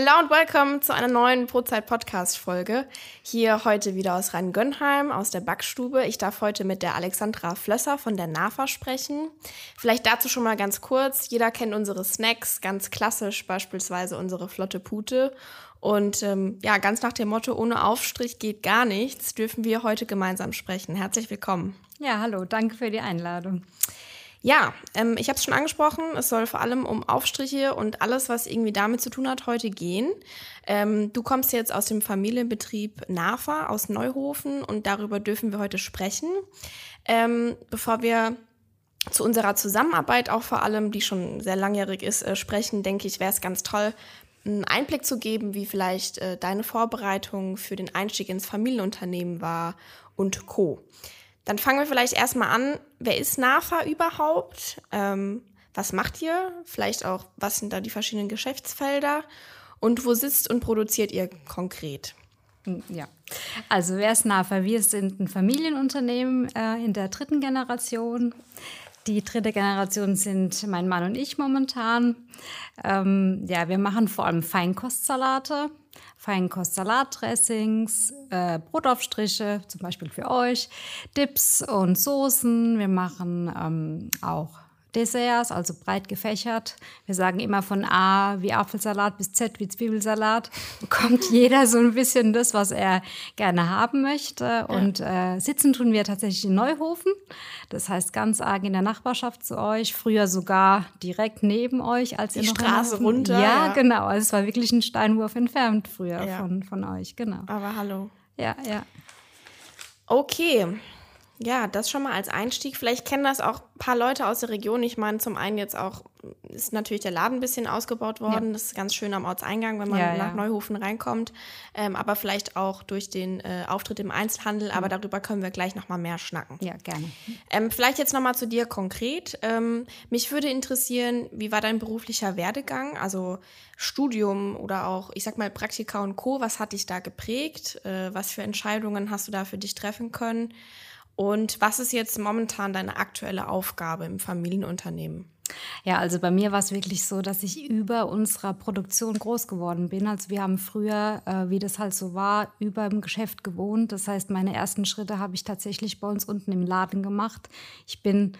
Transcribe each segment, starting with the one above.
Hello und welcome zu einer neuen Brotzeit-Podcast-Folge. Hier heute wieder aus Rhein-Gönnheim, aus der Backstube. Ich darf heute mit der Alexandra Flösser von der NAFA sprechen. Vielleicht dazu schon mal ganz kurz. Jeder kennt unsere Snacks, ganz klassisch beispielsweise unsere flotte Pute. Und ähm, ja, ganz nach dem Motto, ohne Aufstrich geht gar nichts, dürfen wir heute gemeinsam sprechen. Herzlich willkommen. Ja, hallo, danke für die Einladung. Ja, ähm, ich habe es schon angesprochen, es soll vor allem um Aufstriche und alles, was irgendwie damit zu tun hat, heute gehen. Ähm, du kommst jetzt aus dem Familienbetrieb NAFA aus Neuhofen und darüber dürfen wir heute sprechen. Ähm, bevor wir zu unserer Zusammenarbeit auch vor allem, die schon sehr langjährig ist, äh, sprechen, denke ich, wäre es ganz toll, einen Einblick zu geben, wie vielleicht äh, deine Vorbereitung für den Einstieg ins Familienunternehmen war und Co. Dann fangen wir vielleicht erstmal an. Wer ist NAFA überhaupt? Ähm, was macht ihr? Vielleicht auch, was sind da die verschiedenen Geschäftsfelder? Und wo sitzt und produziert ihr konkret? Hm, ja, also wer ist NAFA? Wir sind ein Familienunternehmen äh, in der dritten Generation. Die dritte Generation sind mein Mann und ich momentan. Ähm, ja, wir machen vor allem Feinkostsalate. Feinkostsalatdressings, äh, Brotaufstriche, zum Beispiel für euch, Dips und Soßen. Wir machen ähm, auch Desserts, also breit gefächert. Wir sagen immer von A wie Apfelsalat bis Z wie Zwiebelsalat. Bekommt jeder so ein bisschen das, was er gerne haben möchte. Und äh, sitzen tun wir tatsächlich in Neuhofen. Das heißt ganz arg in der Nachbarschaft zu euch. Früher sogar direkt neben euch, als Die ihr noch Straße in- runter, Ja, ja. genau. Also es war wirklich ein Steinwurf entfernt früher Ja. von, von euch. Genau. Aber hallo. Ja, ja. Okay. Ja, das schon mal als Einstieg. Vielleicht kennen das auch ein paar Leute aus der Region. Ich meine, zum einen jetzt auch ist natürlich der Laden ein bisschen ausgebaut worden. Das ist ganz schön am Ortseingang, wenn man Ja, nach ja. Neuhofen reinkommt. Ähm, aber vielleicht auch durch den äh, Auftritt im Einzelhandel. Aber darüber können wir gleich noch mal mehr schnacken. Ja, gerne. Ähm, vielleicht jetzt noch mal zu dir konkret. Ähm, mich würde interessieren, wie war dein beruflicher Werdegang? Also Studium oder auch, ich sag mal, Praktika und Co. Was hat dich da geprägt? Äh, was für Entscheidungen hast du da für dich treffen können? Und was ist jetzt momentan deine aktuelle Aufgabe im Familienunternehmen? Ja, also bei mir war es wirklich so, dass ich über unserer Produktion groß geworden bin. Also wir haben früher, äh, wie das halt so war, über dem Geschäft gewohnt. Das heißt, meine ersten Schritte habe ich tatsächlich bei uns unten im Laden gemacht. Ich bin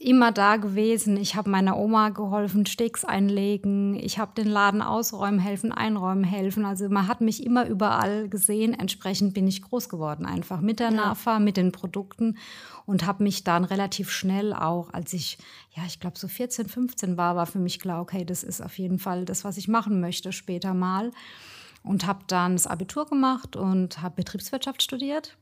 immer da gewesen. Ich habe meiner Oma geholfen, Steaks einlegen. Ich habe den Laden ausräumen helfen, einräumen helfen. Also man hat mich immer überall gesehen. Entsprechend bin ich groß geworden, einfach mit der NAFA, mit den Produkten und habe mich dann relativ schnell auch, als ich, ja, ich glaube so 14, 15 war, war für mich klar, okay, das ist auf jeden Fall das, was ich machen möchte später mal. Und habe dann das Abitur gemacht und habe Betriebswirtschaft studiert.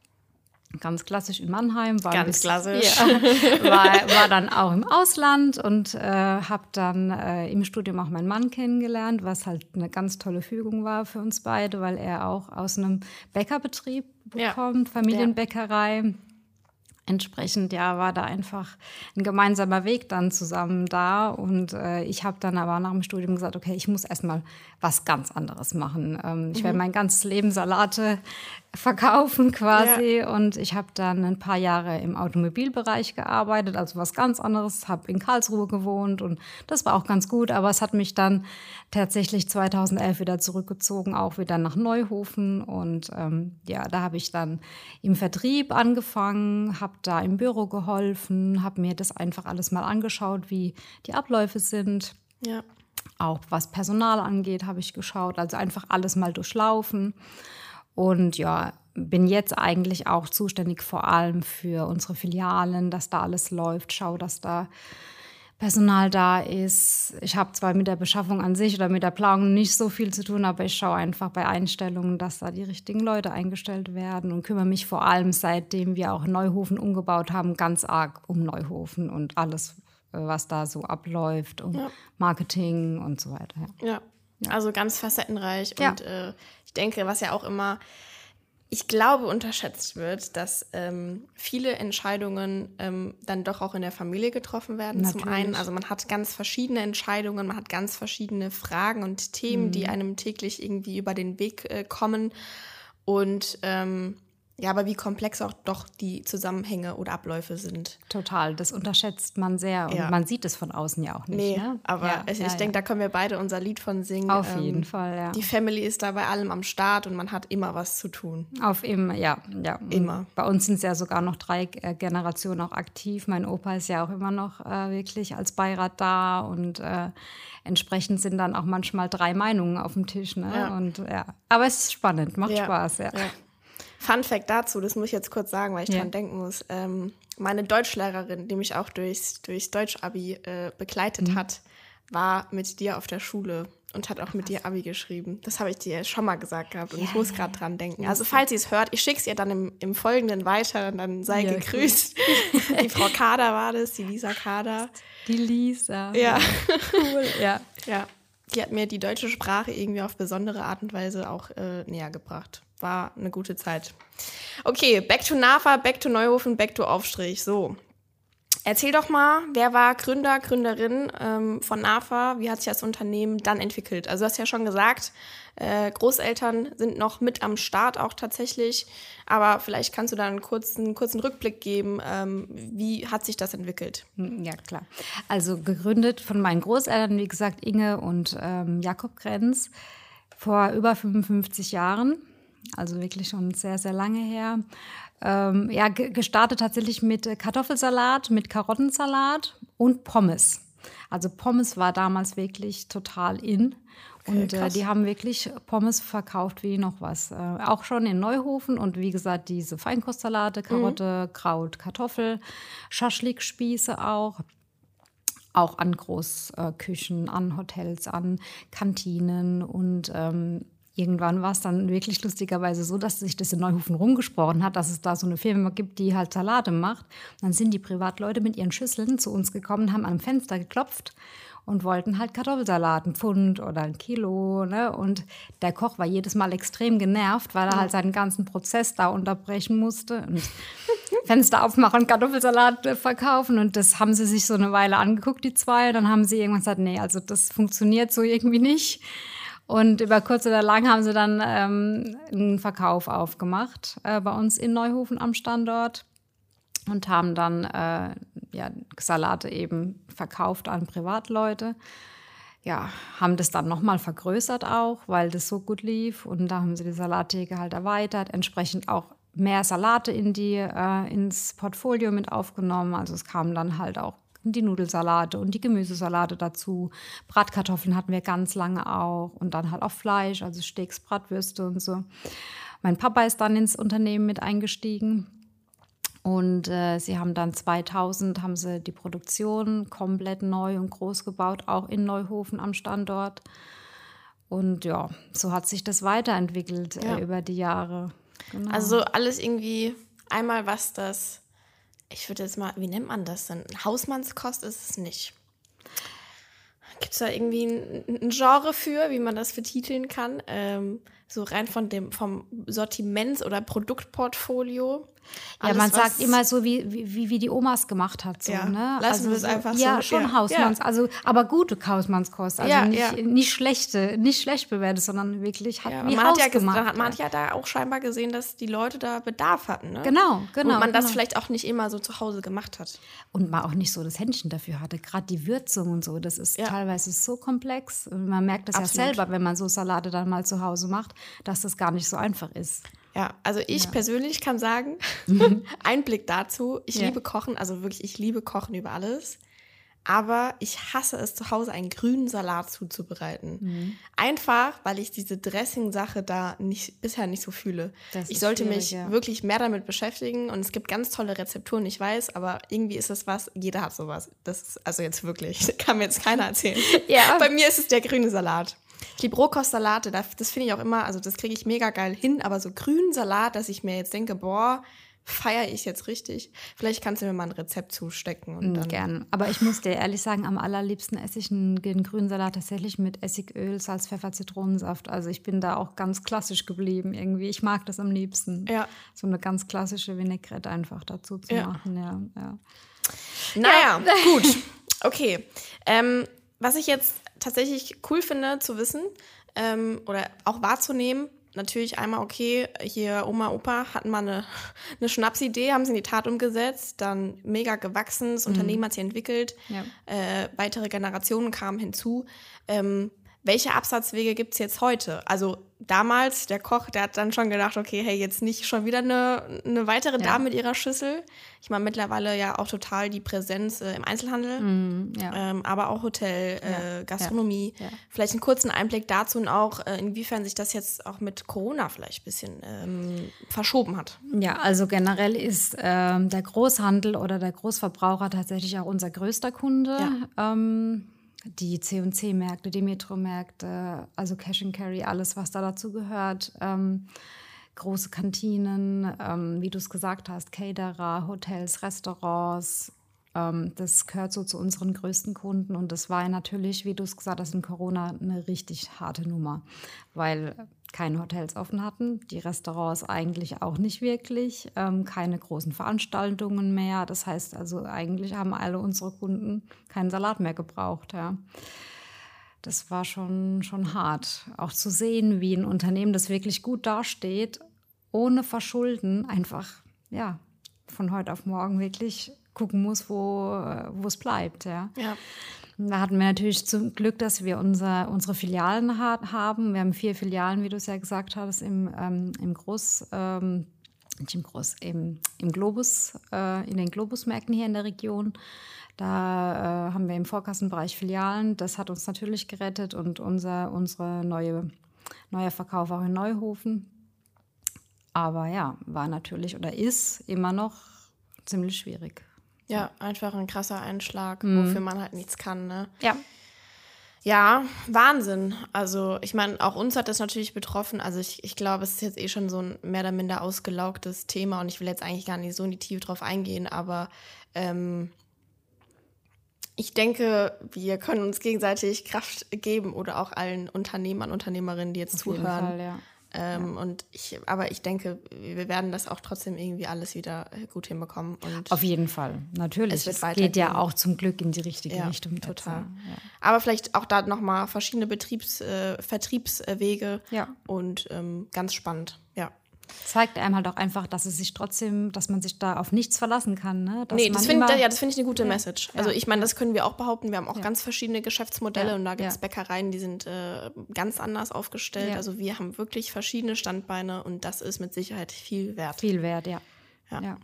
Ganz klassisch in Mannheim. War Ganz klassisch. Ja, war, war dann auch im Ausland und äh, habe dann äh, im Studium auch meinen Mann kennengelernt, was halt eine ganz tolle Fügung war für uns beide, weil er auch aus einem Bäckerbetrieb Ja. kommt, Familienbäckerei. Entsprechend, ja, war da einfach ein gemeinsamer Weg dann zusammen da. Und äh, ich habe dann aber nach dem Studium gesagt, okay, ich muss erstmal was ganz anderes machen. Ähm, ich werde mein ganzes Leben Salate verkaufen quasi. Und ich habe dann ein paar Jahre im Automobilbereich gearbeitet, also was ganz anderes, habe in Karlsruhe gewohnt und das war auch ganz gut. Aber es hat mich dann tatsächlich 2011 wieder zurückgezogen, auch wieder nach Neuhofen. Und ähm, ja, da habe ich dann im Vertrieb angefangen, habe da im Büro geholfen, habe mir das einfach alles mal angeschaut, wie die Abläufe sind. Ja. Auch was Personal angeht, habe ich geschaut. Also einfach alles mal durchlaufen. Und ja, bin jetzt eigentlich auch zuständig vor allem für unsere Filialen, dass da alles läuft. Schau, dass da Personal da ist. Ich habe zwar mit der Beschaffung an sich oder mit der Planung nicht so viel zu tun, aber ich schaue einfach bei Einstellungen, dass da die richtigen Leute eingestellt werden und kümmere mich vor allem, seitdem wir auch Neuhofen umgebaut haben, ganz arg um Neuhofen und alles, was da so abläuft, um Marketing und so weiter. Ja. Ja. Also ganz facettenreich. Ja. Und äh, ich denke, was ja auch immer, ich glaube, unterschätzt wird, dass ähm, viele Entscheidungen ähm, dann doch auch in der Familie getroffen werden. Zum Natürlich. einen, also man hat ganz verschiedene Entscheidungen, man hat ganz verschiedene Fragen und Themen, Mhm. die einem täglich irgendwie über den Weg äh, kommen. Und ähm, ja, aber wie komplex auch doch die Zusammenhänge oder Abläufe sind. Total, das unterschätzt man sehr und Ja. man sieht es von außen ja auch nicht. Nee, ne? aber ja, ich, ja, ich denke, da können wir beide unser Lied von singen. Auf Ähm, jeden Fall, ja. Die Family ist da bei allem am Start und man hat immer was zu tun. Auf immer, ja, ja. Immer. Bei uns sind es ja sogar noch drei äh, Generationen auch aktiv. Mein Opa ist ja auch immer noch äh, wirklich als Beirat da und äh, entsprechend sind dann auch manchmal drei Meinungen auf dem Tisch. Ne? Und ja, aber es ist spannend, macht Spaß, ja. Fun Fact dazu, das muss ich jetzt kurz sagen, weil ich Ja. dran denken muss. Ähm, meine Deutschlehrerin, die mich auch durchs, durchs Deutsch-Abi äh, begleitet Mhm. hat, war mit dir auf der Schule und hat auch mit dir Abi geschrieben. Das habe ich dir schon mal gesagt gehabt und ich muss gerade dran denken. Also falls ihr es hört, ich schicke es ihr dann im, im Folgenden weiter und dann sei Ja, gegrüßt. Die Frau Kader war das, die Lisa Kader. Die Lisa. Ja. Cool, ja. Ja, die hat mir die deutsche Sprache irgendwie auf besondere Art und Weise auch äh, näher gebracht. War eine gute Zeit. Okay, back to NAFA, back to Neuhofen, back to Aufstrich. So. Erzähl doch mal, wer war Gründer, Gründerin ähm, von NAFA? Wie hat sich das Unternehmen dann entwickelt? Also du hast ja schon gesagt, äh, Großeltern sind noch mit am Start auch tatsächlich. Aber vielleicht kannst du da einen kurzen, kurzen Rückblick geben. Ähm, wie hat sich das entwickelt? Hm, Ja, klar. Also gegründet von meinen Großeltern, wie gesagt, Inge und ähm, Jakob Grenz, vor über 55 Jahren. Also wirklich schon sehr, sehr lange her. Ähm, ja, ge- gestartet tatsächlich mit Kartoffelsalat, mit Karottensalat und Pommes. Also Pommes war damals wirklich total in. Und äh, die haben wirklich Pommes verkauft wie noch was. Äh, auch schon in Neuhofen und wie gesagt, diese Feinkostsalate, Karotte, Kraut, Kartoffel, Schaschlikspieße auch auch an Großküchen, an Hotels, an Kantinen und ähm, irgendwann war es dann wirklich lustigerweise so, dass sich das in Neuhofen rumgesprochen hat, dass es da so eine Firma gibt, die halt Salate macht. dann sind die Privatleute mit ihren Schüsseln zu uns gekommen, haben am Fenster geklopft und wollten halt Kartoffelsalat, ein Pfund oder ein Kilo. Ne? Und der Koch war jedes Mal extrem genervt, weil er halt seinen ganzen Prozess da unterbrechen musste. Und Fenster aufmachen, Kartoffelsalat äh, verkaufen. Und das haben sie sich so eine Weile angeguckt, die zwei. Dann haben sie irgendwann gesagt, nee, also das funktioniert so irgendwie nicht. Und über kurz oder lang haben sie dann ähm, einen Verkauf aufgemacht äh, bei uns in Neuhofen am Standort und haben dann äh, ja, Salate eben verkauft an Privatleute. Ja, haben das dann nochmal vergrößert auch, weil das so gut lief. Und da haben sie die Salattheke halt erweitert, entsprechend auch mehr Salate in die, äh, ins Portfolio mit aufgenommen. Also es kamen dann halt auch die Nudelsalate und die Gemüsesalate dazu. Bratkartoffeln hatten wir ganz lange auch und dann halt auch Fleisch, also Steaks, Bratwürste und so. Mein Papa ist dann ins Unternehmen mit eingestiegen und äh, sie haben dann 2000 haben sie die Produktion komplett neu und groß gebaut, auch in Neuhofen am Standort. Und ja, so hat sich das weiterentwickelt Ja. äh, über die Jahre. Genau. Also so alles irgendwie einmal was das, ich würde jetzt mal, wie nennt man das denn? Hausmannskost ist es nicht. Gibt es da irgendwie ein, ein Genre für, wie man das betiteln kann? Ähm, so rein von dem, vom Sortiments- oder Produktportfolio. Ja, Alles, man sagt immer so, wie, wie, wie die Omas gemacht hat. So, Ja, ne? lassen wir es so, einfach Ja, so, schon ja, Hausmanns, also aber gute Hausmannskost. Also Ja, nicht, ja. nicht schlechte, nicht schlecht bewertet, sondern wirklich hat Ja, wie man, hat ja hat, man hat ja da auch scheinbar gesehen, dass die Leute da Bedarf hatten. Ne? Genau, genau, Und man das genau. vielleicht auch nicht immer so zu Hause gemacht hat. und man auch nicht so das Händchen dafür hatte. Gerade die Würzung und so, das ist Ja. teilweise so komplex. Und man merkt das Absolut. ja selber, wenn man so Salate dann mal zu Hause macht, dass das gar nicht so einfach ist. Ja, also ich persönlich kann sagen, Einblick dazu, ich Ja. liebe Kochen, also wirklich, ich liebe Kochen über alles. Aber ich hasse es, zu Hause einen grünen Salat zuzubereiten. Mhm. Einfach, weil ich diese Dressing-Sache da nicht, bisher nicht so fühle. Das ich sollte mich ja. wirklich mehr damit beschäftigen und es gibt ganz tolle Rezepturen, ich weiß, aber irgendwie ist es was, jeder hat sowas. Das ist also jetzt wirklich, kann mir jetzt keiner erzählen. Ja. Bei mir ist es der grüne Salat. Ich liebe Rohkostsalate, das, das finde ich auch immer, also das kriege ich mega geil hin, aber so grünen Salat, dass ich mir jetzt denke, boah, feiere ich jetzt richtig. Vielleicht kannst du mir mal ein Rezept zustecken und dann. Gern. Aber ich muss dir ehrlich sagen, am allerliebsten esse ich einen, den grünen Salat tatsächlich mit Essigöl, Salz, Pfeffer, Zitronensaft. Also ich bin da auch ganz klassisch geblieben irgendwie. Ich mag das am liebsten. Ja. So eine ganz klassische Vinaigrette einfach dazu zu Ja. machen. Ja, ja. Naja, gut. Okay. Ähm, was ich jetzt tatsächlich cool finde zu wissen ähm, oder auch wahrzunehmen, natürlich einmal, okay, hier Oma, Opa hatten mal eine, eine Schnapsidee, haben sie in die Tat umgesetzt, dann mega gewachsen, das Unternehmen hat sich entwickelt, Ja. äh, weitere Generationen kamen hinzu. Ähm, welche Absatzwege gibt es jetzt heute? Also damals, der Koch, der hat dann schon gedacht, okay, hey, jetzt nicht schon wieder eine, eine weitere Ja. Dame mit ihrer Schüssel. Ich meine, mittlerweile ja auch total die Präsenz äh, im Einzelhandel, Mhm, ja. ähm, aber auch Hotel, äh, Gastronomie. Ja. Ja. Vielleicht einen kurzen Einblick dazu und auch, äh, inwiefern sich das jetzt auch mit Corona vielleicht ein bisschen ähm, verschoben hat. Ja, also generell ist ähm, der Großhandel oder der Großverbraucher tatsächlich auch unser größter Kunde. Ähm, die C&C-Märkte, die Metro-Märkte, also Cash and Carry, alles, was da dazu gehört. Ähm, große Kantinen, ähm, wie du es gesagt hast, Caterer, Hotels, Restaurants. Ähm, das gehört so zu unseren größten Kunden. Und das war natürlich, wie du es gesagt hast, in Corona eine richtig harte Nummer, weil keine Hotels offen hatten, die Restaurants eigentlich auch nicht wirklich, ähm, keine großen Veranstaltungen mehr. Das heißt also, eigentlich haben alle unsere Kunden keinen Salat mehr gebraucht. Ja. Das war schon, schon hart. Auch zu sehen, wie ein Unternehmen, das wirklich gut dasteht, ohne Verschulden, einfach, ja, von heute auf morgen wirklich gucken muss, wo, es bleibt. Ja. Ja. Da hatten wir natürlich zum Glück, dass wir unser, unsere Filialen ha haben. Wir haben vier Filialen, wie du es ja gesagt hast, im, ähm, im Groß, ähm, nicht im Groß, im, im Globus, äh, in den Globusmärkten hier in der Region. Da äh, haben wir im Vorkassenbereich Filialen. Das hat uns natürlich gerettet und unser unsere neue, neuer Verkauf auch in Neuhofen. Aber ja, war natürlich oder ist immer noch ziemlich schwierig. Ja, einfach ein krasser Einschlag, Mhm. wofür man halt nichts kann, ne? Ja, Ja, Wahnsinn. Also, ich meine, auch uns hat das natürlich betroffen. Also, ich, ich glaube, es ist jetzt eh schon so ein mehr oder minder ausgelaugtes Thema und ich will jetzt eigentlich gar nicht so in die Tiefe drauf eingehen, aber ähm, ich denke, wir können uns gegenseitig Kraft geben oder auch allen Unternehmern, Unternehmerinnen, die jetzt auf jeden zuhören. Fall, ja. Ähm, Und ich, aber ich denke, wir werden das auch trotzdem irgendwie alles wieder äh, gut hinbekommen. Und Auf jeden Fall, natürlich. Es wird Es, geht ja auch zum Glück in die richtige Ja, Richtung. total. ja. Aber vielleicht auch da nochmal verschiedene Betriebs-, äh, Vertriebswege Ja. und ähm, ganz spannend, ja. Zeigt einem halt auch einfach, dass es sich trotzdem, dass man sich da auf nichts verlassen kann. Ne? Dass nee, das finde ja, das find ich eine gute Message. Also Ja. ich meine, das können wir auch behaupten. Wir haben auch Ja. ganz verschiedene Geschäftsmodelle Ja, und da gibt es ja. Bäckereien, die sind äh, ganz anders aufgestellt. Ja. Also wir haben wirklich verschiedene Standbeine und das ist mit Sicherheit viel wert. viel wert, ja. Ja. ja.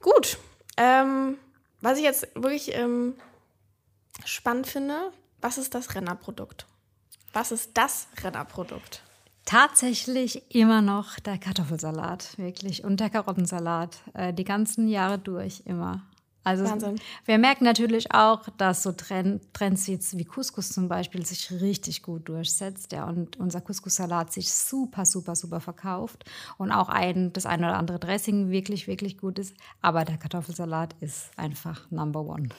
Gut. Ähm, was ich jetzt wirklich ähm, spannend finde, was ist das Rennerprodukt? Was ist das Rennerprodukt? Tatsächlich immer noch der Kartoffelsalat, wirklich. Und der Karottensalat. Äh, die ganzen Jahre durch immer. Also Wahnsinn. wir merken natürlich auch, dass so Trend, Trends wie, Couscous zum Beispiel sich richtig gut durchsetzt. Ja, und unser Couscous-Salat sich super, super, super verkauft. Und auch ein, das eine oder andere Dressing wirklich, wirklich gut ist. Aber der Kartoffelsalat ist einfach Number One.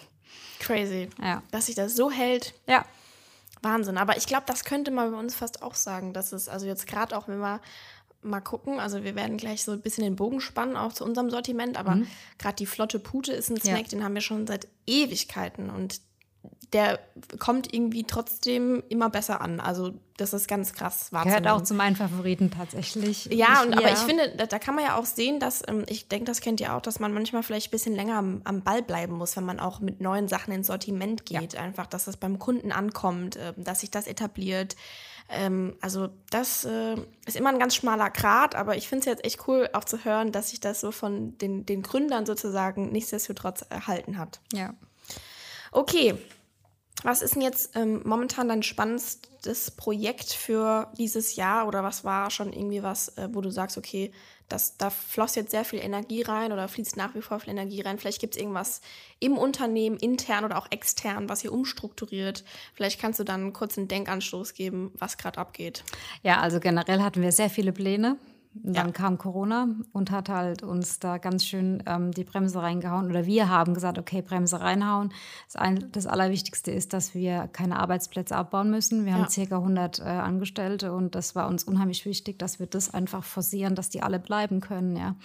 Crazy. Ja. Dass sich das so hält, Ja, Wahnsinn. Aber ich glaube, das könnte man bei uns fast auch sagen, dass es, also jetzt gerade auch, wenn wir mal gucken, also wir werden gleich so ein bisschen den Bogen spannen, auch zu unserem Sortiment, aber gerade die flotte Pute ist ein Mhm. Ja. Snack, den haben wir schon seit Ewigkeiten und der kommt irgendwie trotzdem immer besser an. Also das ist ganz krass gehört wahrzunehmen. auch zu meinen Favoriten tatsächlich. Ja, und, aber Ja. ich finde, da, da kann man ja auch sehen, dass, ähm, ich denke, das kennt ihr auch, dass man manchmal vielleicht ein bisschen länger am, am Ball bleiben muss, wenn man auch mit neuen Sachen ins Sortiment geht. Einfach, dass das beim Kunden ankommt, ähm, dass sich das etabliert. Ähm, also das äh, ist immer ein ganz schmaler Grat, aber ich finde es jetzt echt cool, auch zu hören, dass sich das so von den, den Gründern sozusagen nichtsdestotrotz erhalten hat. Ja. Okay, was ist denn jetzt ähm, momentan dein spannendstes Projekt für dieses Jahr oder was war schon irgendwie was, äh, wo du sagst, okay, das, da floss jetzt sehr viel Energie rein oder fließt nach wie vor viel Energie rein. Vielleicht gibt es irgendwas im Unternehmen, intern oder auch extern, was ihr umstrukturiert. Vielleicht kannst du dann einen kurzen Denkanstoß geben, was gerade abgeht. Ja, also generell hatten wir sehr viele Pläne. Und Dann Ja. kam Corona und hat halt uns da ganz schön ähm, die Bremse reingehauen. Oder wir haben gesagt, okay, Bremse reinhauen. Das, ein, das Allerwichtigste ist, dass wir keine Arbeitsplätze abbauen müssen. Wir haben Ja. circa 100 äh, Angestellte und das war uns unheimlich wichtig, dass wir das einfach forcieren, dass die alle bleiben können, ja.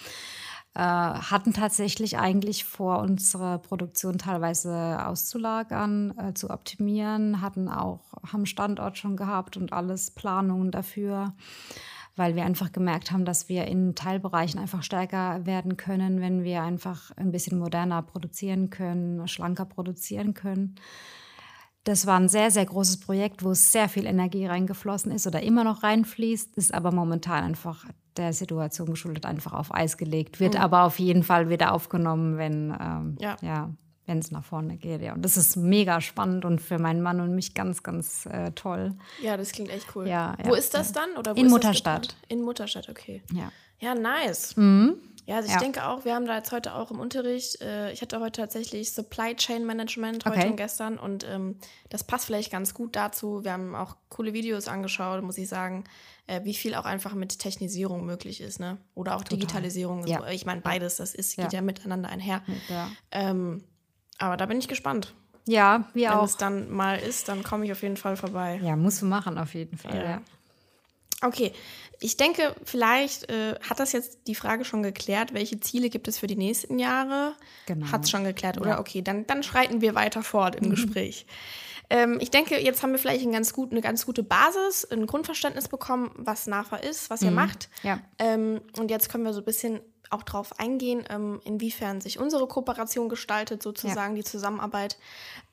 Äh, hatten tatsächlich eigentlich vor, unsere Produktion teilweise auszulagern, äh, zu optimieren, hatten auch, haben Standort schon gehabt und alles Planungen dafür. Weil wir einfach gemerkt haben, dass wir in Teilbereichen einfach stärker werden können, wenn wir einfach ein bisschen moderner produzieren können, schlanker produzieren können. Das war ein sehr, sehr großes Projekt, wo sehr viel Energie reingeflossen ist oder immer noch reinfließt, ist aber momentan einfach der Situation geschuldet einfach auf Eis gelegt, wird mhm. aber auf jeden Fall wieder aufgenommen, wenn ähm, ja. ja wenn es nach vorne geht. Ja. Und das ist mega spannend und für meinen Mann und mich ganz, ganz äh, toll. Ja, das klingt echt cool. Ja, wo ja, ist das dann? Oder In Mutterstadt. In Mutterstadt, okay. Ja. Ja, nice. Mhm. Ja, also ich ja. denke auch, wir haben da jetzt heute auch im Unterricht, äh, ich hatte heute tatsächlich Supply Chain Management heute okay. und gestern und ähm, das passt vielleicht ganz gut dazu. Wir haben auch coole Videos angeschaut, muss ich sagen, äh, wie viel auch einfach mit Technisierung möglich ist, ne? Oder auch Total. Digitalisierung. Ja. Ich meine, beides, das ist, geht ja, miteinander einher. Ja. Ähm, aber da bin ich gespannt. Ja, wir Wenn auch. Wenn es dann mal ist, dann komme ich auf jeden Fall vorbei. Ja, musst du machen, auf jeden Fall. Ja. Okay, ich denke, vielleicht äh, hat das jetzt die Frage schon geklärt, welche Ziele gibt es für die nächsten Jahre? Genau. Hat es schon geklärt, oder? Ja. Okay, dann, dann schreiten wir weiter fort im mhm. Gespräch. Ähm, ich denke, jetzt haben wir vielleicht ein ganz gut, eine ganz gute Basis, ein Grundverständnis bekommen, was NAFA ist, was ihr mhm. macht. Ja. Ähm, und jetzt können wir so ein bisschen auch darauf eingehen, ähm, inwiefern sich unsere Kooperation gestaltet, sozusagen ja. die Zusammenarbeit.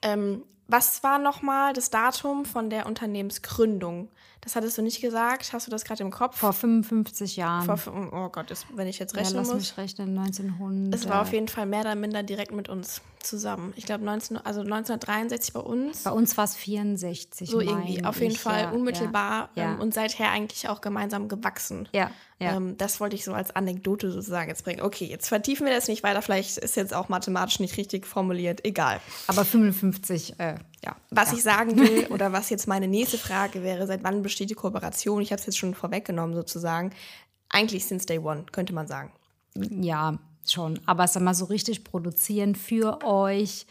Ähm, was war nochmal das Datum von der Unternehmensgründung? Das hattest du nicht gesagt. Hast du das gerade im Kopf? Vor 55 Jahren. Vor, oh Gott, das, wenn ich jetzt rechnen ja, lass muss. mich rechnen, 1900. Es war auf jeden Fall mehr oder minder direkt mit uns zusammen. Ich glaube, 19, also 1963 bei uns. Bei uns war es 64. So irgendwie, auf jeden ich, Fall ja, unmittelbar ja, ähm, und seither eigentlich auch gemeinsam gewachsen. Ja. Ja. Ähm, das wollte ich so als Anekdote sozusagen jetzt bringen. Okay, jetzt vertiefen wir das nicht weiter. Vielleicht ist jetzt auch mathematisch nicht richtig formuliert. Egal. Aber 55, äh, ja. Was ja. ich sagen will oder was jetzt meine nächste Frage wäre, seit wann besteht die Kooperation? Ich habe es jetzt schon vorweggenommen sozusagen. Eigentlich since day one, könnte man sagen. Ja, schon. Aber sag mal, so richtig produzieren für euch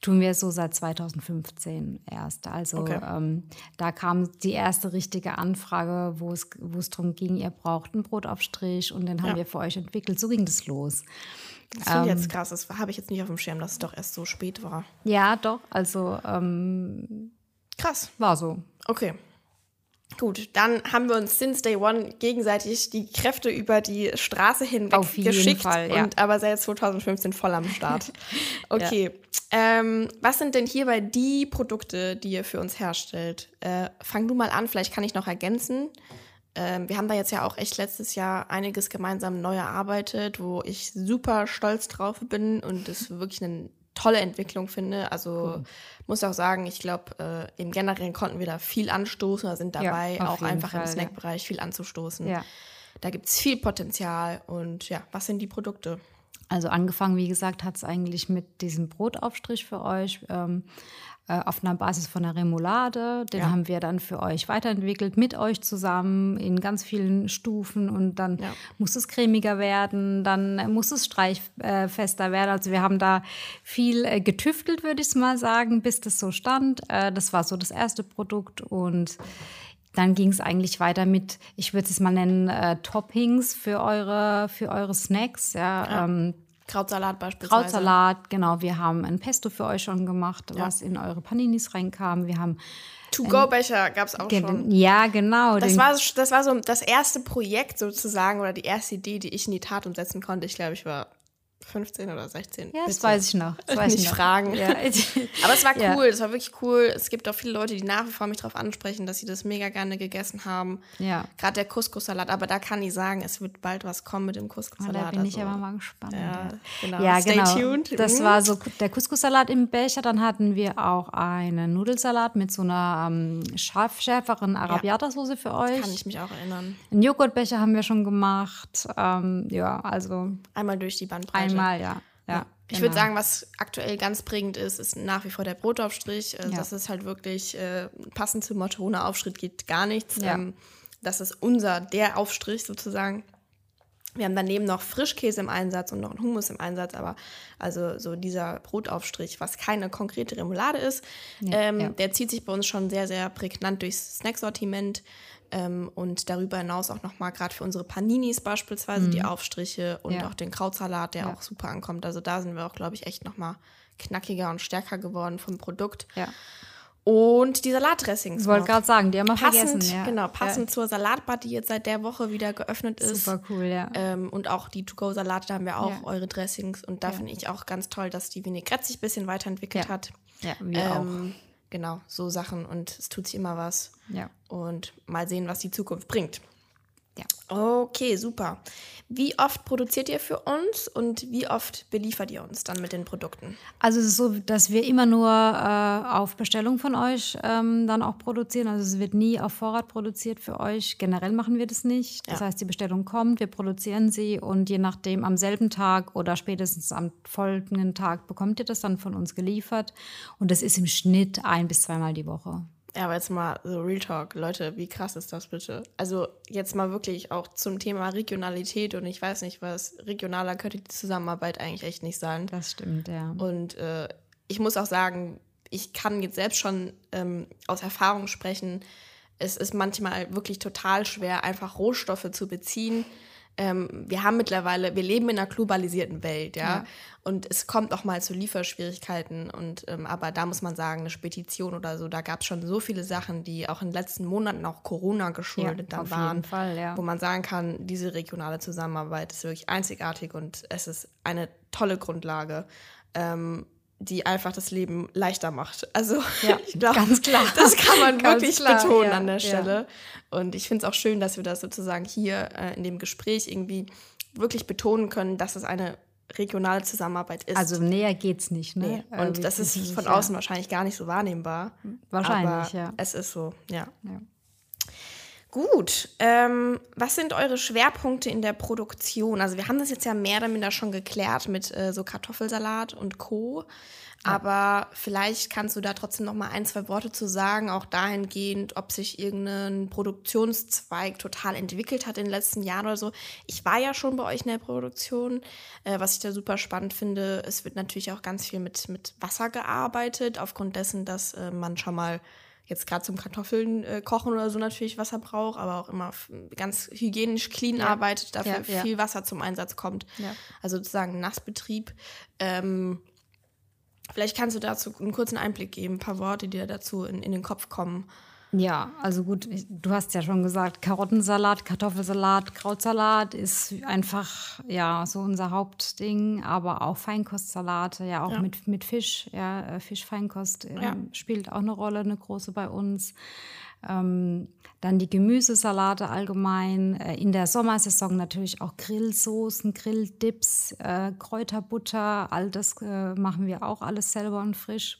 tun wir so seit 2015 erst. Also okay. ähm, da kam die erste richtige Anfrage, wo es, wo es darum ging, ihr braucht einen Brotaufstrich und den haben ja. wir für euch entwickelt. So ging das los. Das finde ich ähm, jetzt krass. Das habe ich jetzt nicht auf dem Schirm, dass es doch erst so spät war. Ja, doch. Also ähm, krass. War so. Okay. Gut, dann haben wir uns since day one gegenseitig die Kräfte über die Straße hinweg Auf jeden geschickt. Fall, ja. und aber seit 2015 voll am Start. Okay. ja. ähm, was sind denn hierbei die Produkte, die ihr für uns herstellt? Äh, fang du mal an, vielleicht kann ich noch ergänzen. Ähm, wir haben da jetzt ja auch echt letztes Jahr einiges gemeinsam neu erarbeitet, wo ich super stolz drauf bin und es wirklich eine tolle Entwicklung finde. Also cool. muss auch sagen, ich glaube, äh, im Generellen konnten wir da viel anstoßen oder sind dabei, ja, auch einfach Fall, im Snackbereich ja. viel anzustoßen. Ja. Da gibt es viel Potenzial und ja, was sind die Produkte? Also angefangen, wie gesagt, hat es eigentlich mit diesem Brotaufstrich für euch. Ähm, äh, auf einer Basis von einer Remoulade. Den ja. haben wir dann für euch weiterentwickelt, mit euch zusammen in ganz vielen Stufen und dann ja. muss es cremiger werden, dann muss es streichfester werden. Also wir haben da viel äh, getüftelt, würde ich mal sagen, bis das so stand. Äh, das war so das erste Produkt und dann ging es eigentlich weiter mit, ich würde es mal nennen, äh, Toppings für eure, für eure Snacks. Ja, ja. Ähm, Krautsalat beispielsweise. Krautsalat, genau. Wir haben ein Pesto für euch schon gemacht, ja. was in eure Paninis reinkam. Wir haben To-Go-Becher gab es auch schon. Ja, genau. Das war, das war so das erste Projekt sozusagen oder die erste Idee, die ich in die Tat umsetzen konnte. Ich glaube, ich war 15 oder 16. Ja, das weiß ich noch. Das weiß nicht ich noch. fragen. Ja. Aber es war cool, es war wirklich cool. Es gibt auch viele Leute, die nach wie vor mich darauf ansprechen, dass sie das mega gerne gegessen haben. Ja. Gerade der Couscous-Salat. Aber da kann ich sagen, es wird bald was kommen mit dem Couscous-Salat. Oh, da bin also, ich aber mal gespannt. Ja, genau. Ja, Stay genau. tuned. Das mhm. war so der Couscous-Salat im Becher. Dann hatten wir auch einen Nudelsalat mit so einer ähm, scharf, schärferen Arabiata-Soße für euch. Kann ich mich auch erinnern. Einen Joghurtbecher haben wir schon gemacht. Ähm, ja, also. Einmal durch die Bandbreite. Einmal, ja. Ja, ich würde genau. sagen, was aktuell ganz prägend ist, ist nach wie vor der Brotaufstrich. Also ja. Das ist halt wirklich äh, passend zum Motto, ohne Aufstrich geht gar nichts. Ja. Ähm, das ist unser, der Aufstrich sozusagen. Wir haben daneben noch Frischkäse im Einsatz und noch einen Hummus im Einsatz, aber also so dieser Brotaufstrich, was keine konkrete Remoulade ist, ja, ähm, der zieht sich bei uns schon sehr, sehr prägnant durchs Snacksortiment. Ähm, und darüber hinaus auch nochmal gerade für unsere Paninis beispielsweise mhm. die Aufstriche und ja. auch den Krautsalat, der ja. auch super ankommt. Also da sind wir auch, glaube ich, echt nochmal knackiger und stärker geworden vom Produkt. Ja. Und die Salatdressings. Ich wollte gerade sagen, die haben wir passend, vergessen. Ja. genau, passend zur Salatbar, die jetzt seit der Woche wieder geöffnet Ja. ist. Super cool, ja. Ähm, und auch die To-Go-Salate, da haben wir auch Ja. eure Dressings. Und da Ja. finde ich auch ganz toll, dass die Vinaigrette sich ein bisschen weiterentwickelt Ja. hat. ja, wir Ähm, genau, so Sachen. Und es tut sich immer was. Ja. Und mal sehen, was die Zukunft bringt. Ja. Okay, super. Wie oft produziert ihr für uns und wie oft beliefert ihr uns dann mit den Produkten? Also es ist so, dass wir immer nur äh, auf Bestellung von euch ähm, dann auch produzieren. Also es wird nie auf Vorrat produziert für euch. Generell machen wir das nicht. Das Ja. heißt, die Bestellung kommt, wir produzieren sie und je nachdem am selben Tag oder spätestens am folgenden Tag bekommt ihr das dann von uns geliefert. Und das ist im Schnitt ein bis zweimal die Woche. Ja, aber jetzt mal so Real Talk, Leute, wie krass ist das bitte? Also jetzt mal wirklich auch zum Thema Regionalität und ich weiß nicht was, regionaler könnte die Zusammenarbeit eigentlich echt nicht sein. Das stimmt, ja. Und äh, ich muss auch sagen, ich kann jetzt selbst schon ähm, aus Erfahrung sprechen, es ist manchmal wirklich total schwer, einfach Rohstoffe zu beziehen. Ähm, wir haben mittlerweile, wir leben in einer globalisierten Welt, ja. Ja. Und es kommt auch mal zu Lieferschwierigkeiten. Und ähm, aber da muss man sagen, eine Spedition oder so, da gab es schon so viele Sachen, die auch in den letzten Monaten auch Corona geschuldet Ja, dann waren. Fall, ja. Wo man sagen kann, diese regionale Zusammenarbeit ist wirklich einzigartig und es ist eine tolle Grundlage. Ähm, die einfach das Leben leichter macht. Also Ja, ich glaube, ganz klar. das kann man wirklich klar, betonen ja, an der ja. Stelle. Und ich finde es auch schön, dass wir das sozusagen hier äh, in dem Gespräch irgendwie wirklich betonen können, dass es eine regionale Zusammenarbeit ist. Also näher geht's nicht, Nee. ne? Äh, Und das ist von ja. außen wahrscheinlich gar nicht so wahrnehmbar. Wahrscheinlich, ja. Es ist so, ja. Ja. Gut. Ähm, was sind eure Schwerpunkte in der Produktion? Also wir haben das jetzt ja mehr oder minder schon geklärt mit äh, so Kartoffelsalat und Co. Aber vielleicht kannst du da trotzdem noch mal ein, zwei Worte zu sagen, auch dahingehend, ob sich irgendein Produktionszweig total entwickelt hat in den letzten Jahren oder so. Ich war ja schon bei euch in der Produktion, äh, was ich da super spannend finde. Es wird natürlich auch ganz viel mit, mit Wasser gearbeitet, aufgrund dessen, dass äh, man schon mal jetzt gerade zum Kartoffeln äh, kochen oder so natürlich Wasser braucht, aber auch immer ganz hygienisch clean Ja. arbeitet, dafür Ja, ja. viel Wasser zum Einsatz kommt. Also sozusagen Nassbetrieb. Ähm, vielleicht kannst du dazu einen kurzen Einblick geben, ein paar Worte, die dir dazu in, in den Kopf kommen. Ja, also gut, du hast ja schon gesagt, Karottensalat, Kartoffelsalat, Krautsalat ist einfach ja so unser Hauptding, aber auch Feinkostsalate, ja auch Ja. mit, mit Fisch, ja, äh, Fischfeinkost ähm, Ja. spielt auch eine Rolle, eine große bei uns. Ähm, dann die Gemüsesalate allgemein. Äh, in der Sommersaison natürlich auch Grillsoßen, Grilldips, äh, Kräuterbutter, all das äh, machen wir auch alles selber und frisch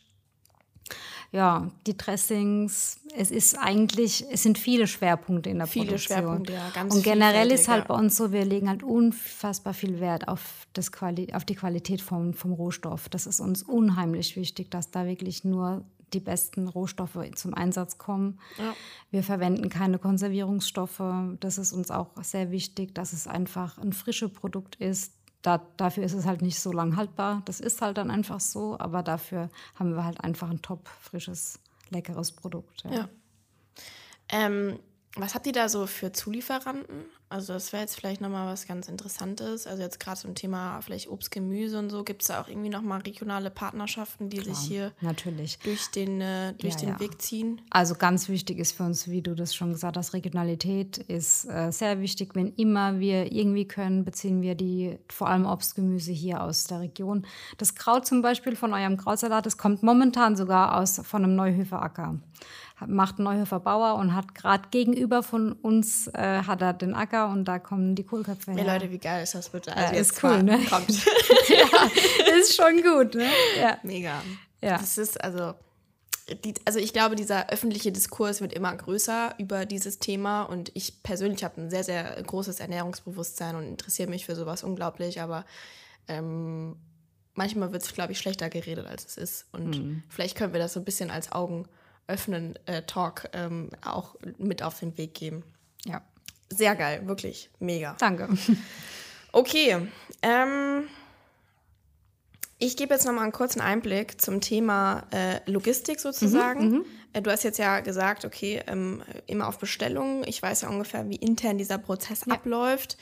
ja, die Dressings, es ist eigentlich, es sind viele Schwerpunkte in der Viele Produktion. Schwerpunkte, ja, ganz Und generell ist halt bei uns so, wir legen halt unfassbar viel Wert auf, das Quali auf die Qualität vom, vom Rohstoff. Das ist uns unheimlich wichtig, dass da wirklich nur die besten Rohstoffe zum Einsatz kommen. Ja. Wir verwenden keine Konservierungsstoffe. Das ist uns auch sehr wichtig, dass es einfach ein frisches Produkt ist. Da, dafür ist es halt nicht so lang haltbar. Das ist halt dann einfach so. Aber dafür haben wir halt einfach ein top, frisches, leckeres Produkt. Ja. Ja. Ähm, was habt ihr da so für Zulieferanten? Also das wäre jetzt vielleicht nochmal was ganz Interessantes. Also jetzt gerade zum Thema vielleicht Obst, Gemüse und so. Gibt es da auch irgendwie nochmal regionale Partnerschaften, die sich hier Natürlich. durch den, äh, durch Ja, den ja. Weg ziehen? Also ganz wichtig ist für uns, wie du das schon gesagt hast, Regionalität ist äh, sehr wichtig. Wenn immer wir irgendwie können, beziehen wir die vor allem Obstgemüse hier aus der Region. Das Kraut zum Beispiel von eurem Krautsalat, das kommt momentan sogar aus von einem Neuhöfer Acker. Macht ein Neuhöfer Bauer und hat gerade gegenüber von uns äh, hat er den Acker und da kommen die Kohlköpfe Ja, her. Leute, wie geil ist das bitte? Ja, jetzt ist cool, ne? Kommt. ist schon gut, ne? Ja. Mega. Ja. Das ist also, die, also ich glaube, dieser öffentliche Diskurs wird immer größer über dieses Thema und ich persönlich habe ein sehr, sehr großes Ernährungsbewusstsein und interessiere mich für sowas unglaublich, aber ähm, manchmal wird es, glaube ich, schlechter geredet, als es ist. Und Mhm. vielleicht können wir das so ein bisschen als Augen öffnen äh, Talk ähm, auch mit auf den Weg geben. ja. Sehr geil, wirklich mega. Danke. Okay, ähm, ich gebe jetzt noch mal einen kurzen Einblick zum Thema äh, Logistik sozusagen. Äh, du hast jetzt ja gesagt, okay, ähm, immer auf Bestellung. Ich weiß ja ungefähr, wie intern dieser Prozess ja. abläuft.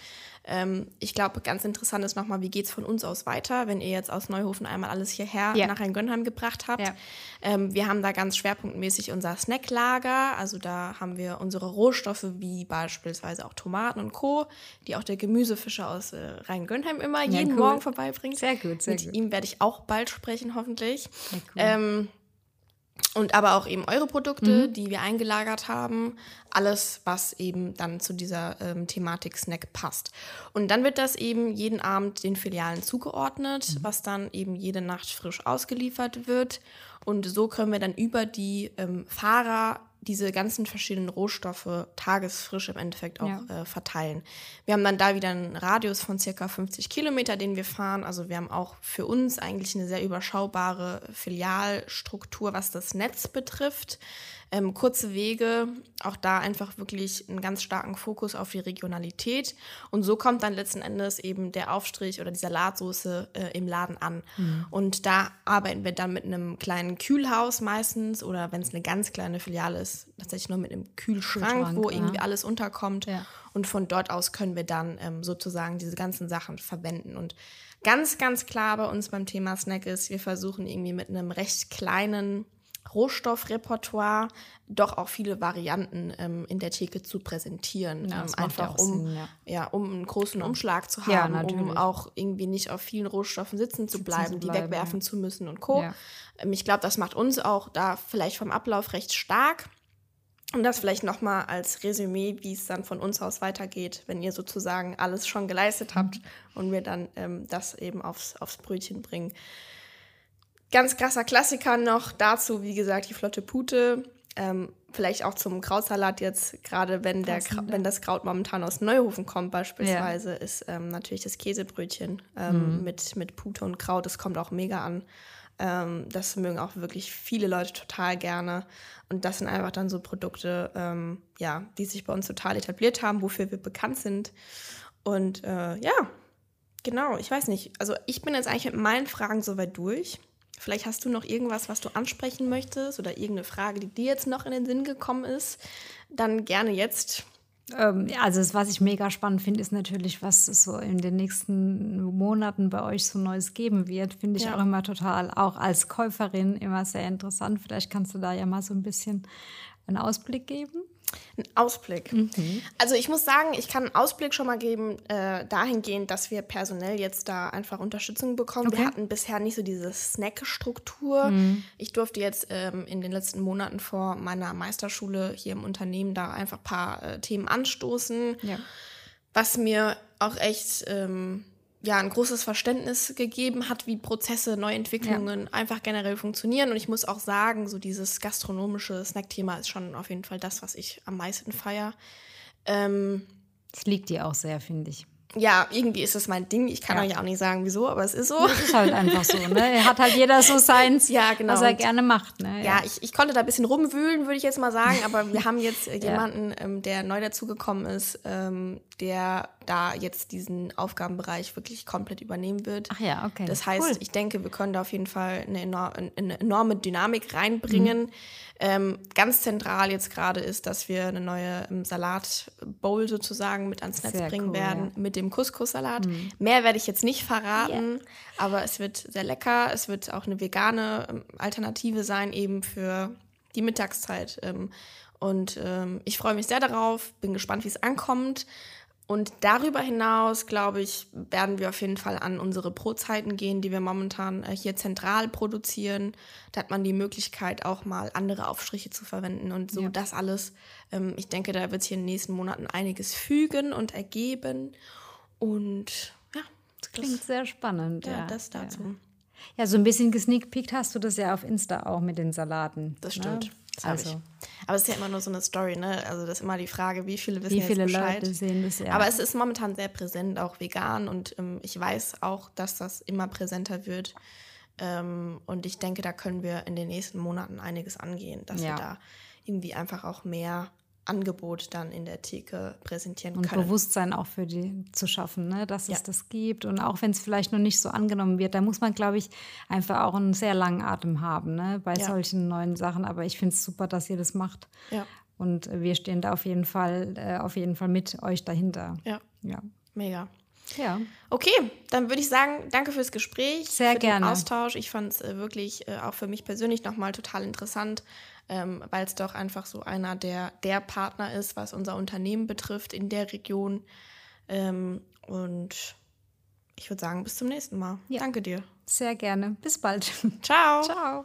Ähm, ich glaube, ganz interessant ist nochmal, wie geht es von uns aus weiter, wenn ihr jetzt aus Neuhofen einmal alles hierher ja. nach Rhein-Gönnheim gebracht habt. Ja. Ähm, wir haben da ganz schwerpunktmäßig unser Snacklager. Also da haben wir unsere Rohstoffe wie beispielsweise auch Tomaten und Co., die auch der Gemüsefischer aus äh, Rhein-Gönnheim immer jeden cool. Morgen vorbeibringt. Sehr gut, sehr Mit gut. ihm werde ich auch bald sprechen, hoffentlich. Cool. Ähm, und aber auch eben eure Produkte, mhm. die wir eingelagert haben. Alles, was eben dann zu dieser ähm, Thematik Snack passt. Und dann wird das eben jeden Abend den Filialen zugeordnet, mhm. was dann eben jede Nacht frisch ausgeliefert wird. Und so können wir dann über die ähm, Fahrer diese ganzen verschiedenen Rohstoffe tagesfrisch im Endeffekt auch ja. äh, verteilen. Wir haben dann da wieder einen Radius von circa 50 Kilometer, den wir fahren. Also wir haben auch für uns eigentlich eine sehr überschaubare Filialstruktur, was das Netz betrifft ähm, kurze Wege, auch da einfach wirklich einen ganz starken Fokus auf die Regionalität. Und so kommt dann letzten Endes eben der Aufstrich oder die Salatsoße äh, im Laden an. Mhm. Und da arbeiten wir dann mit einem kleinen Kühlhaus meistens oder wenn es eine ganz kleine Filiale ist, tatsächlich nur mit einem Kühlschrank, Kühlschrank wo ja. irgendwie alles unterkommt. Ja. Und von dort aus können wir dann ähm, sozusagen diese ganzen Sachen verwenden. Und ganz, ganz klar bei uns beim Thema Snack ist, wir versuchen irgendwie mit einem recht kleinen Rohstoffrepertoire doch auch viele Varianten ähm, in der Theke zu präsentieren. Ja, ähm, einfach um, Sinn, ja. ja. um einen großen Umschlag zu haben, ja, um auch irgendwie nicht auf vielen Rohstoffen sitzen zu bleiben, sitzen zu bleiben, die wegwerfen zu müssen und Co. Ähm, ich glaube, das macht uns auch da vielleicht vom Ablauf recht stark. Und das vielleicht nochmal als Resümee, wie es dann von uns aus weitergeht, wenn ihr sozusagen alles schon geleistet habt mhm. und wir dann ähm, das eben aufs, aufs Brötchen bringen. Ganz krasser Klassiker noch dazu, wie gesagt, die flotte Pute. Ähm, vielleicht auch zum Krautsalat jetzt, gerade wenn, der, wenn das Kraut momentan aus Neuhofen kommt, beispielsweise, ja. ist ähm, natürlich das Käsebrötchen ähm, mhm. mit, mit Pute und Kraut. Das kommt auch mega an. Ähm, das mögen auch wirklich viele Leute total gerne. Und das sind einfach dann so Produkte, ähm, ja, die sich bei uns total etabliert haben, wofür wir bekannt sind. Und äh, ja, genau, ich weiß nicht. Also ich bin jetzt eigentlich mit meinen Fragen soweit durch. Vielleicht hast du noch irgendwas, was du ansprechen möchtest oder irgendeine Frage, die dir jetzt noch in den Sinn gekommen ist. Dann gerne jetzt. Ähm, also, das, was ich mega spannend finde, ist natürlich, was es so in den nächsten Monaten bei euch so Neues geben wird. Finde ich ja. auch immer total, auch als Käuferin, immer sehr interessant. Vielleicht kannst du da ja mal so ein bisschen einen Ausblick geben. Ein Ausblick. Mhm. Also ich muss sagen, ich kann einen Ausblick schon mal geben, äh, dahingehend, dass wir personell jetzt da einfach Unterstützung bekommen. Okay. Wir hatten bisher nicht so diese Snack-Struktur. Mhm. Ich durfte jetzt ähm, in den letzten Monaten vor meiner Meisterschule hier im Unternehmen da einfach ein paar äh, Themen anstoßen, ja. was mir auch echt ähm, ja, ein großes Verständnis gegeben hat, wie Prozesse, Neuentwicklungen ja. einfach generell funktionieren. Und ich muss auch sagen, so dieses gastronomische Snack-Thema ist schon auf jeden Fall das, was ich am meisten feiere. Ähm, das liegt dir auch sehr, finde ich ja, irgendwie ist das mein Ding. Ich kann ja. euch auch nicht sagen, wieso, aber es ist so. Das ist halt einfach so, ne? Er hat halt jeder so seins, ja, genau. was er gerne macht, ne? Ja, ja ich, ich konnte da ein bisschen rumwühlen, würde ich jetzt mal sagen, aber wir haben jetzt jemanden, ähm, der neu dazugekommen ist, ähm, der da jetzt diesen Aufgabenbereich wirklich komplett übernehmen wird. Ach ja, okay. Das heißt, cool. ich denke, wir können da auf jeden Fall eine, enorm, eine enorme Dynamik reinbringen. Mhm. Ähm, ganz zentral jetzt gerade ist, dass wir eine neue ähm, Salatbowl sozusagen mit ans Netz sehr bringen cool, werden ja. mit dem Couscous-Salat. Mhm. Mehr werde ich jetzt nicht verraten, yeah. aber es wird sehr lecker. Es wird auch eine vegane ähm, Alternative sein, eben für die Mittagszeit. Ähm, und ähm, ich freue mich sehr darauf, bin gespannt, wie es ankommt. Und darüber hinaus, glaube ich, werden wir auf jeden Fall an unsere Brotzeiten gehen, die wir momentan äh, hier zentral produzieren. Da hat man die Möglichkeit, auch mal andere Aufstriche zu verwenden und so ja. das alles. Ähm, ich denke, da wird sich in den nächsten Monaten einiges fügen und ergeben. Und ja, das klingt sehr spannend. Ja, ja. das dazu. Ja. ja. so ein bisschen gesneakpeakt hast du das ja auf Insta auch mit den Salaten. Das ne? stimmt. Ne? Das also. Aber es ist ja immer nur so eine Story, ne? Also das ist immer die Frage, wie viele wissen wie viele jetzt Bescheid. Leute sehen das ja. Aber es ist momentan sehr präsent, auch vegan. Und ähm, ich weiß auch, dass das immer präsenter wird. Ähm, und ich denke, da können wir in den nächsten Monaten einiges angehen, dass ja. wir da irgendwie einfach auch mehr Angebot dann in der Theke präsentieren und können. Bewusstsein auch für die zu schaffen, ne? dass ja. es das gibt. Und auch wenn es vielleicht noch nicht so angenommen wird, da muss man, glaube ich, einfach auch einen sehr langen Atem haben ne? bei ja. solchen neuen Sachen. Aber ich finde es super, dass ihr das macht. Ja. Und wir stehen da auf jeden Fall, äh, auf jeden Fall mit euch dahinter. Ja. Ja. Mega. Ja. Okay, dann würde ich sagen, danke fürs Gespräch, Sehr für gerne. den Austausch. Ich fand es äh, wirklich äh, auch für mich persönlich nochmal total interessant, ähm, weil es doch einfach so einer der, der Partner ist, was unser Unternehmen betrifft in der Region. Ähm, und ich würde sagen, bis zum nächsten Mal. Ja. Danke dir. Sehr gerne. Bis bald. Ciao. Ciao.